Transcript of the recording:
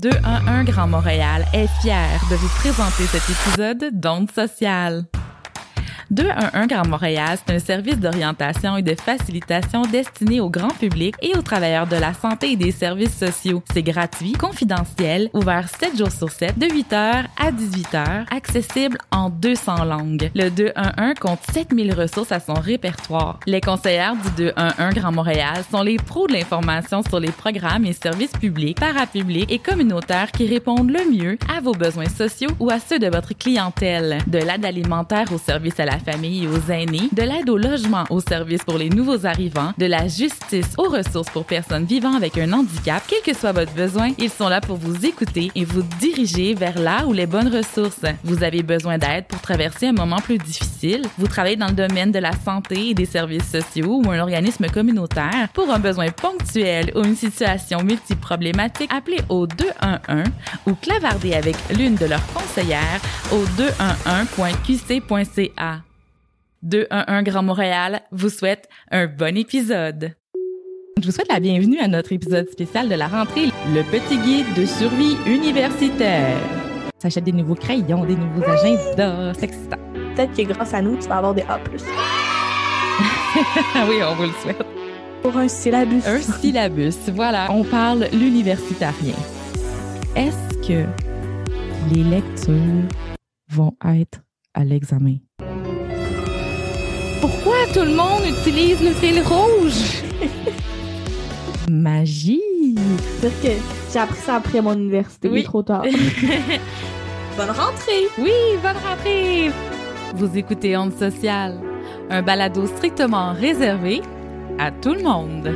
211 Grand Montréal est fier de vous présenter cet épisode d'Onde sociale. 211 Grand Montréal, c'est un service d'orientation et de facilitation destiné au grand public et aux travailleurs de la santé et des services sociaux. C'est gratuit, confidentiel, ouvert 7 jours sur 7, de 8h à 18h, accessible en 200 langues. Le 211 compte 7000 ressources à son répertoire. Les conseillères du 211 Grand Montréal sont les pros de l'information sur les programmes et services publics, parapublics et communautaires qui répondent le mieux à vos besoins sociaux ou à ceux de votre clientèle. De l'aide alimentaire au service à la famille aux aînés, de l'aide au logement aux services pour les nouveaux arrivants, de la justice aux ressources pour personnes vivant avec un handicap, quel que soit votre besoin, ils sont là pour vous écouter et vous diriger vers là où les bonnes ressources. Vous avez besoin d'aide pour traverser un moment plus difficile, vous travaillez dans le domaine de la santé et des services sociaux ou un organisme communautaire pour un besoin ponctuel ou une situation multiproblématique, appelez au 211 ou clavardez avec l'une de leurs conseillères au 211.qc.ca. 211 Grand Montréal vous souhaite un bon épisode. Je vous souhaite la bienvenue à notre épisode spécial de la rentrée, le petit guide de survie universitaire. S'achète des nouveaux crayons, des nouveaux agendas, c'est excitant. Peut-être que grâce à nous, tu vas avoir des A+. oui, on vous le souhaite. Pour un syllabus. Un syllabus, voilà. On parle l'universitarien. Est-ce que les lectures vont être à l'examen? Pourquoi tout le monde utilise le fil rouge? Magie! C'est que j'ai appris ça après mon université. Oui. Oui. trop tard. Bonne rentrée! Oui, bonne rentrée! Vous écoutez Onde Sociale, un balado strictement réservé à tout le monde.